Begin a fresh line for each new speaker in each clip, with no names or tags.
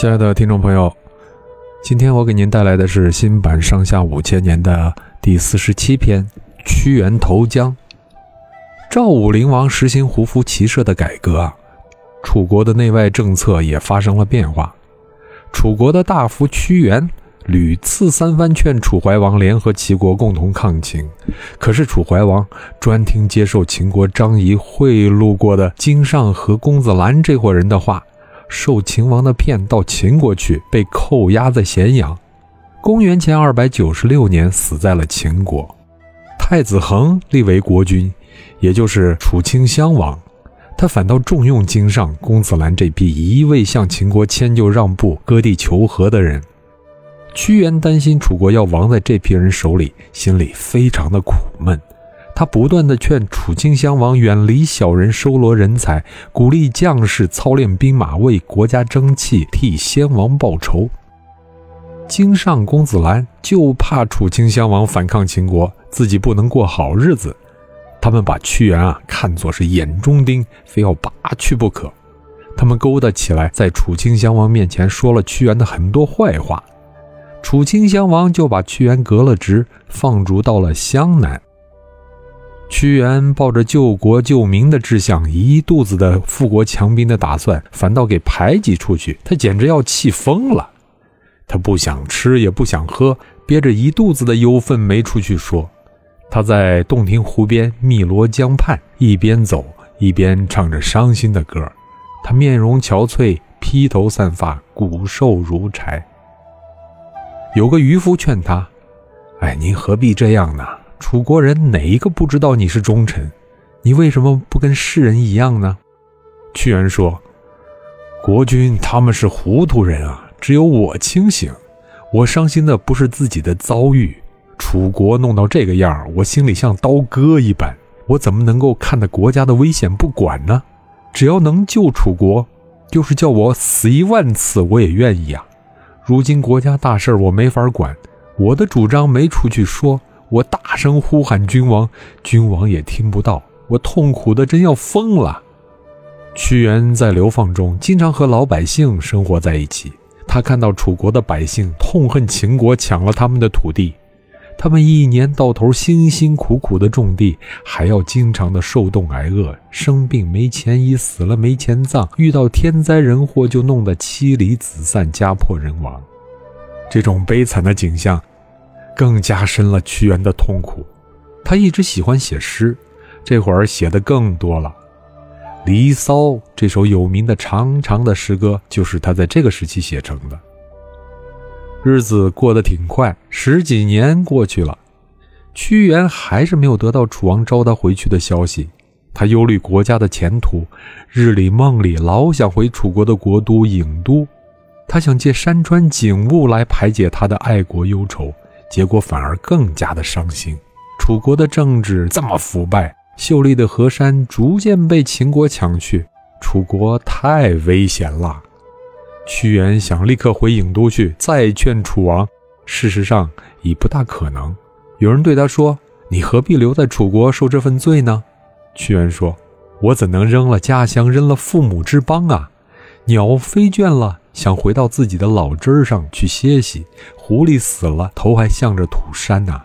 亲爱的听众朋友，今天我给您带来的是新版《上下五千年》的第四十七篇《屈原投江》。赵武灵王实行胡服骑射的改革，楚国的内外政策也发生了变化。楚国的大夫屈原屡次三番劝楚怀王联合齐国共同抗秦，可是楚怀王专听接受秦国张仪贿赂过的荆上和公子兰这伙人的话，受秦王的骗到秦国去，被扣押在咸阳。公元前二百九十六年，死在了秦国。太子恒立为国君。也就是楚顷襄王，他反倒重用经上、公子兰这批一味向秦国迁就让步、割地求和的人。屈原担心楚国要亡在这批人手里，心里非常的苦闷。他不断的劝楚顷襄王远离小人，收罗人才，鼓励将士操练兵马，为国家争气，替先王报仇。京上、公子兰就怕楚顷襄王反抗秦国，自己不能过好日子。他们把屈原啊看作是眼中钉，非要拔去不可。他们勾搭起来，在楚顷襄王面前说了屈原的很多坏话。楚顷襄王就把屈原革了职，放逐到了湘南。屈原抱着救国救民的志向，一肚子的富国强兵的打算，反倒给排挤出去。他简直要气疯了。他不想吃，也不想喝，憋着一肚子的忧愤没出去说。他在洞庭湖边汨罗江畔，一边走一边唱着伤心的歌。他面容憔悴，披头散发，骨瘦如柴。有个渔夫劝他：“哎，您何必这样呢？楚国人哪一个不知道你是忠臣？你为什么不跟世人一样呢？”屈原说：“国君他们是糊涂人啊，只有我清醒。我伤心的不是自己的遭遇。”楚国弄到这个样儿我心里像刀割一般。我怎么能够看得国家的危险不管呢？只要能救楚国，就是叫我死一万次我也愿意啊！如今国家大事我没法管，我的主张没出去说，我大声呼喊君王，君王也听不到，我痛苦的真要疯了。屈原在流放中经常和老百姓生活在一起，他看到楚国的百姓痛恨秦国抢了他们的土地。他们一年到头辛辛苦苦的种地，还要经常的受冻挨饿，生病没钱医，死了没钱葬，遇到天灾人祸就弄得妻离子散，家破人亡。这种悲惨的景象，更加深了屈原的痛苦。他一直喜欢写诗，这会儿写的更多了。《离骚》这首有名的长长的诗歌，就是他在这个时期写成的。日子过得挺快，十几年过去了，屈原还是没有得到楚王召他回去的消息。他忧虑国家的前途，日里梦里老想回楚国的国都郢都。他想借山川景物来排解他的爱国忧愁，结果反而更加的伤心。楚国的政治这么腐败，秀丽的河山逐渐被秦国抢去，楚国太危险了。屈原想立刻回郢都去，再劝楚王，事实上已不大可能。有人对他说：“你何必留在楚国受这份罪呢？”屈原说：“我怎能扔了家乡，扔了父母之邦啊？鸟飞倦了，想回到自己的老枝上去歇息；狐狸死了，头还向着土山呐。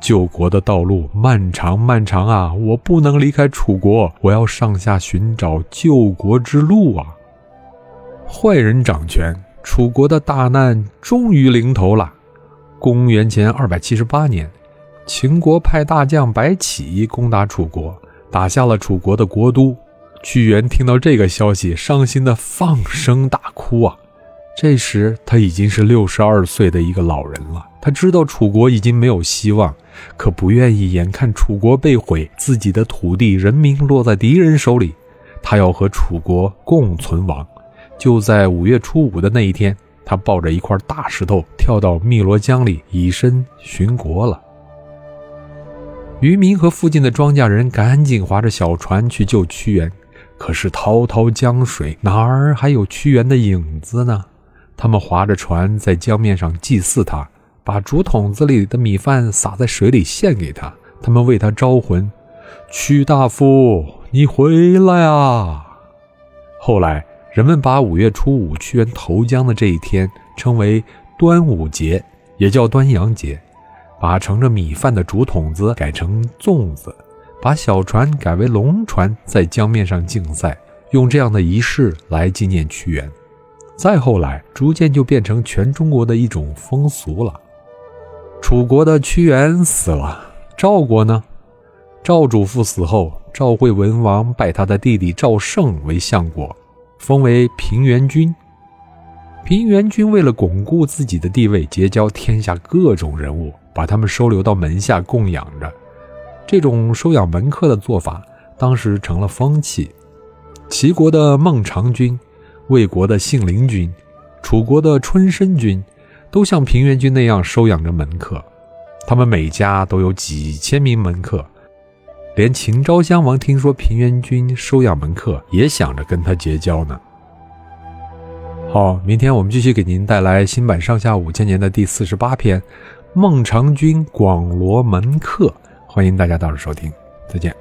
救国的道路漫长漫长啊！我不能离开楚国，我要上下寻找救国之路啊！”坏人掌权，楚国的大难终于临头了。公元前二百七十八年，秦国派大将白起攻打楚国，打下了楚国的国都。屈原听到这个消息，伤心的放声大哭啊！这时他已经是六十二岁的一个老人了。他知道楚国已经没有希望，可不愿意眼看楚国被毁，自己的土地、人民落在敌人手里。他要和楚国共存亡。就在五月初五的那一天，他抱着一块大石头跳到汨罗江里，以身殉国了。渔民和附近的庄稼人赶紧划着小船去救屈原，可是滔滔江水哪儿还有屈原的影子呢？他们划着船在江面上祭祀他，把竹筒子里的米饭撒在水里献给他，他们为他招魂：“屈大夫，你回来啊！”后来。人们把五月初五屈原投江的这一天称为端午节，也叫端阳节。把盛着米饭的竹筒子改成粽子，把小船改为龙船，在江面上竞赛，用这样的仪式来纪念屈原。再后来，逐渐就变成全中国的一种风俗了。楚国的屈原死了，赵国呢？赵主父死后，赵惠文王拜他的弟弟赵胜为相国，封为平原君。平原君为了巩固自己的地位，结交天下各种人物，把他们收留到门下供养着。这种收养门客的做法，当时成了风气。齐国的孟尝君。魏国的信陵君、楚国的春申君，都像平原君那样收养着门客。他们每家都有几千名门客，连秦昭襄王听说平原君收养门客，也想着跟他结交呢。好，明天我们继续给您带来新版《上下五千年》的第四十八篇《孟尝君广罗门客》，欢迎大家到时收听，再见。